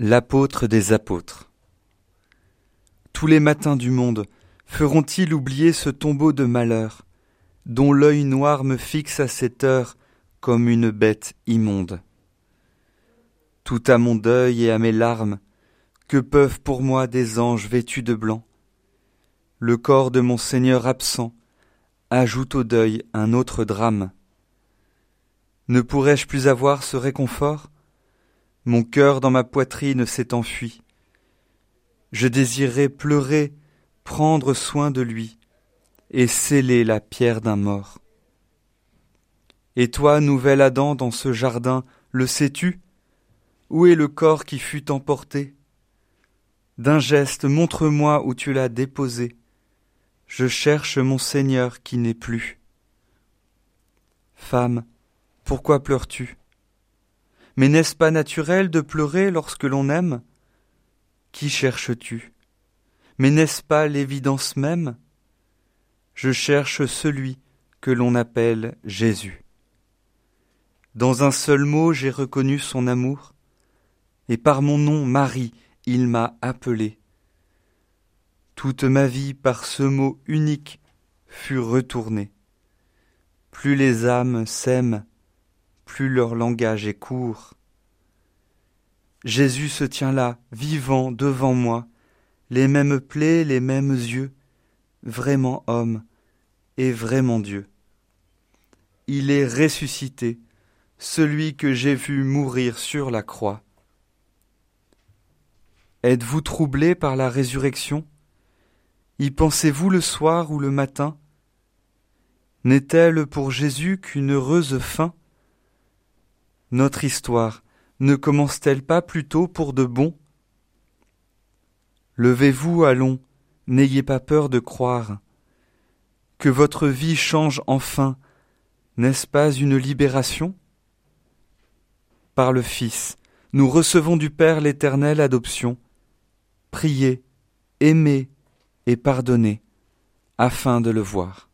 L'apôtre des apôtres. Tous les matins du monde feront-ils oublier ce tombeau de malheur, dont l'œil noir me fixe à cette heure comme une bête immonde? Tout à mon deuil et à mes larmes, que peuvent pour moi des anges vêtus de blanc? Le corps de mon Seigneur absent ajoute au deuil un autre drame. Ne pourrais-je plus avoir ce réconfort? Mon cœur dans ma poitrine s'est enfui. Je désirais pleurer, prendre soin de lui, et sceller la pierre d'un mort. Et toi, nouvel Adam, dans ce jardin, le sais-tu? Où est le corps qui fut emporté? D'un geste, montre-moi où tu l'as déposé. Je cherche mon Seigneur qui n'est plus. Femme, pourquoi pleures-tu? Mais n'est-ce pas naturel de pleurer lorsque l'on aime? Qui cherches-tu? Mais n'est-ce pas l'évidence même? Je cherche celui que l'on appelle Jésus. Dans un seul mot j'ai reconnu son amour, et par mon nom Marie il m'a appelé. Toute ma vie par ce mot unique fut retournée. Plus les âmes s'aiment, leur langage est court. Jésus se tient là, vivant devant moi, les mêmes plaies, les mêmes yeux, vraiment homme et vraiment Dieu. Il est ressuscité, celui que j'ai vu mourir sur la croix. Êtes-vous troublé par la résurrection? Y pensez-vous le soir ou le matin? N'est-elle pour Jésus qu'une heureuse fin? Notre histoire ne commence-t-elle pas plutôt pour de bon? Levez-vous, allons, n'ayez pas peur de croire. Que votre vie change enfin, n'est-ce pas une libération? Par le Fils, nous recevons du Père l'éternelle adoption. Priez, aimez et pardonnez, afin de le voir.